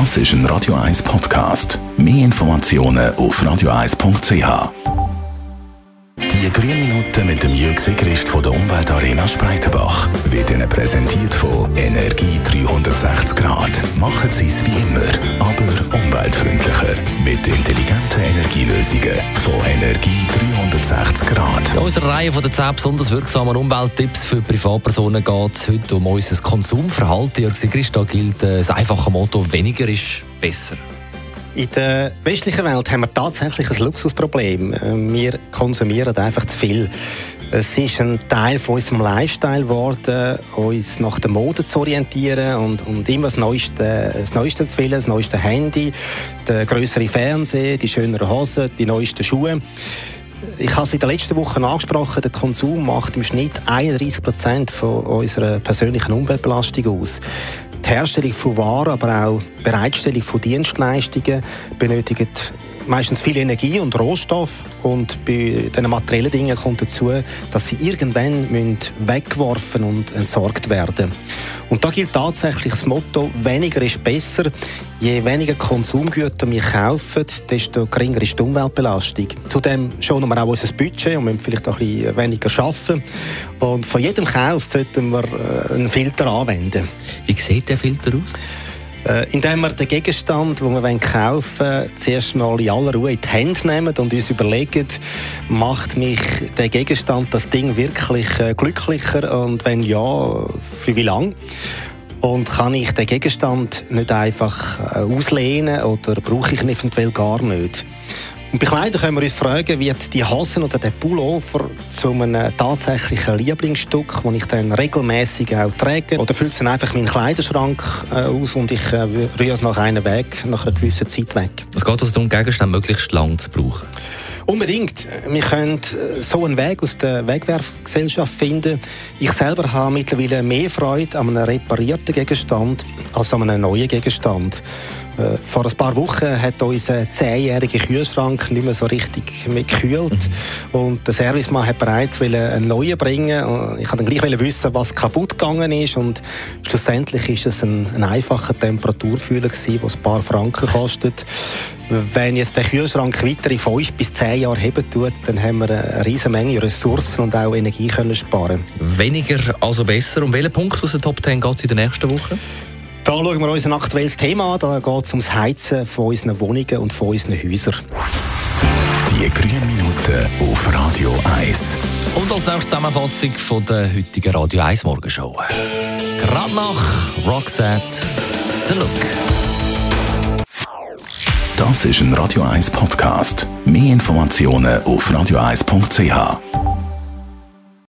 Das ist ein Radio 1 Podcast. Mehr Informationen auf radio1.ch. Die grünen Minuten mit dem Jürg Sigrist von der Umweltarena Spreitenbach wird Ihnen präsentiert von Energie 360 Grad. Machen Sie es wie immer, aber umweltfreundlicher. Mit Energielösungen von Energie 360 Grad. In unserer Reihe von den 10 besonders wirksamen Umwelttipps für Privatpersonen geht es heute um unser Konsumverhalten. Jörg Sigrist, da gilt äh, das einfache Motto, weniger ist besser. In der westlichen Welt haben wir tatsächlich ein Luxusproblem. Äh, wir konsumieren einfach zu viel. Es ist ein Teil von unserem Lifestyle geworden, uns nach der Mode zu orientieren und, und immer das Neueste, das Neueste zu wählen, das neueste Handy, der größere Fernseher, die schöneren Hosen, die neuesten Schuhe. Ich habe es in den letzten Wochen angesprochen, der Konsum macht im Schnitt 31 Prozent von unserer persönlichen Umweltbelastung aus. Die Herstellung von Waren, aber auch die Bereitstellung von Dienstleistungen benötigt meistens viel Energie und Rohstoff und bei diesen materiellen Dingen kommt dazu, dass sie irgendwann müssen weggeworfen und entsorgt werden. Und da gilt tatsächlich das Motto, weniger ist besser. Je weniger Konsumgüter wir kaufen, desto geringer ist die Umweltbelastung. Zudem schonen wir auch unser Budget und müssen vielleicht auch ein bisschen weniger arbeiten. Und von jedem Kauf sollten wir äh, einen Filter anwenden. Wie sieht der Filter aus? Äh, indem wir den Gegenstand, den wir kaufen wollen, zuerst mal in aller Ruhe in die Hände nehmen und uns überlegen, macht mich der Gegenstand, das Ding wirklich äh, glücklicher und wenn ja, für wie lange? Und kann ich den Gegenstand nicht einfach äh, auslehnen oder brauche ich ihn eventuell gar nicht? Und bei Kleidern können wir uns fragen, wird die Hosen oder der Pullover zu einem tatsächlichen Lieblingsstück, das ich dann regelmäßig auch trage? Oder füllt es dann einfach meinen Kleiderschrank äh, aus und ich äh, rühre es nach einem Weg, nach einer gewissen Zeit weg? Es geht also darum, Gegenstände möglichst lang zu brauchen. Unbedingt. Wir können äh, so einen Weg aus der Wegwerfgesellschaft finden. Ich selber habe mittlerweile mehr Freude an einem reparierten Gegenstand als an einem neuen Gegenstand. Äh, vor ein paar Wochen hat unser zehnjähriger Kühlschrank nicht mehr so richtig gekühlt. Mhm. Und der Servicemann hat bereits einen neuen bringen. Ich wollte dann gleich wissen, was kaputt gegangen ist. Und schlussendlich ist es ein, ein einfacher Temperaturfühler, der ein paar Franken kostet. Wenn jetzt der Kühlschrank weitere fünf bis zehn Jahre heben tut, dann haben wir eine riesige Menge Ressourcen und auch Energie können sparen. Weniger, also besser. Um welchen Punkt aus der Top 10 geht es in der nächsten Woche? Da schauen wir uns ein aktuelles Thema an. Da geht es ums Heizen von unseren Wohnungen und von unseren Häusern. Die grünen Minuten auf Radio 1. Und als nächste Zusammenfassung von der heutigen Radio 1 Morgenshow. Gerade nach Roxette, The Look. Das ist ein Radio 1 Podcast. Mehr Informationen auf radio1.ch.